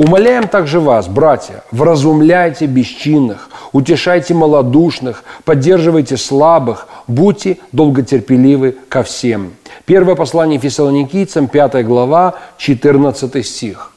Умоляем также вас, братья, вразумляйте бесчинных, утешайте малодушных, поддерживайте слабых, будьте долготерпеливы ко всем. Первое послание фессалоникийцам, 5 глава, 14 стих.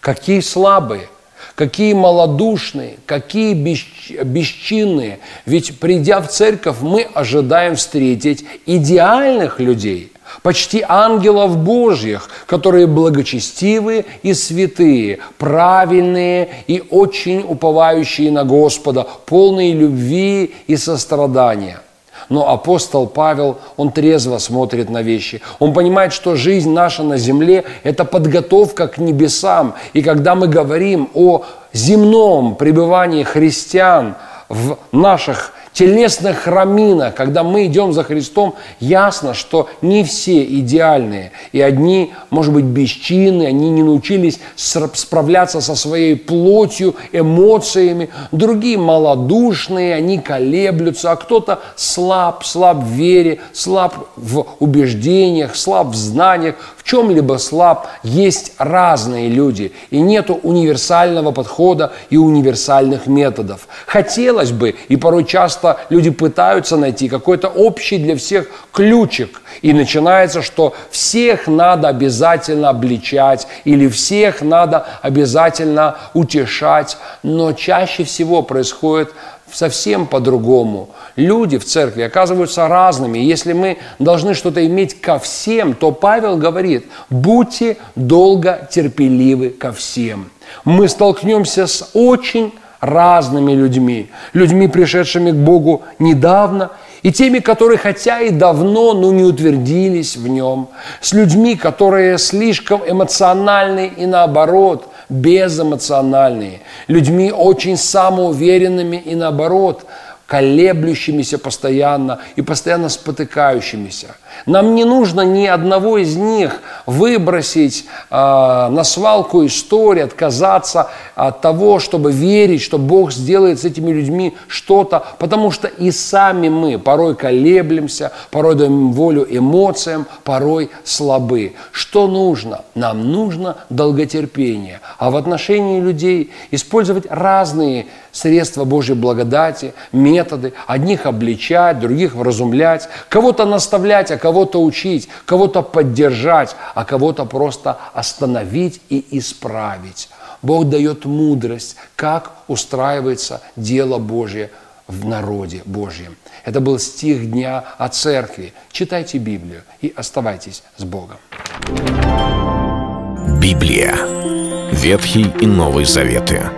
Какие слабые, какие малодушные, какие бесчинные. Ведь придя в церковь, мы ожидаем встретить идеальных людей – почти ангелов Божьих, которые благочестивые и святые, правильные и очень уповающие на Господа, полные любви и сострадания. Но апостол Павел, он трезво смотрит на вещи. Он понимает, что жизнь наша на земле – это подготовка к небесам. И когда мы говорим о земном пребывании христиан в наших телесных храминах, когда мы идем за Христом, ясно, что не все идеальные. И одни, может быть, бесчинны, они не научились справляться со своей плотью, эмоциями. Другие малодушные, они колеблются, а кто-то слаб, слаб в вере, слаб в убеждениях, слаб в знаниях, в чем-либо слаб. Есть разные люди, и нету универсального подхода и универсальных методов. Хотелось бы, и порой часто часто люди пытаются найти какой-то общий для всех ключик. И начинается, что всех надо обязательно обличать или всех надо обязательно утешать. Но чаще всего происходит совсем по-другому. Люди в церкви оказываются разными. Если мы должны что-то иметь ко всем, то Павел говорит, будьте долго терпеливы ко всем. Мы столкнемся с очень разными людьми, людьми, пришедшими к Богу недавно, и теми, которые хотя и давно, но не утвердились в нем, с людьми, которые слишком эмоциональны и наоборот, безэмоциональные, людьми очень самоуверенными и наоборот, колеблющимися постоянно и постоянно спотыкающимися. Нам не нужно ни одного из них выбросить э, на свалку истории, отказаться от того, чтобы верить, что Бог сделает с этими людьми что-то, потому что и сами мы порой колеблемся, порой даем волю эмоциям, порой слабы. Что нужно? Нам нужно долготерпение, а в отношении людей использовать разные средства Божьей благодати, методы, одних обличать, других вразумлять, кого-то наставлять, а кого-то учить, кого-то поддержать, а кого-то просто остановить и исправить. Бог дает мудрость, как устраивается дело Божье в народе Божьем. Это был стих дня о церкви. Читайте Библию и оставайтесь с Богом. Библия. Ветхий и Новый Заветы.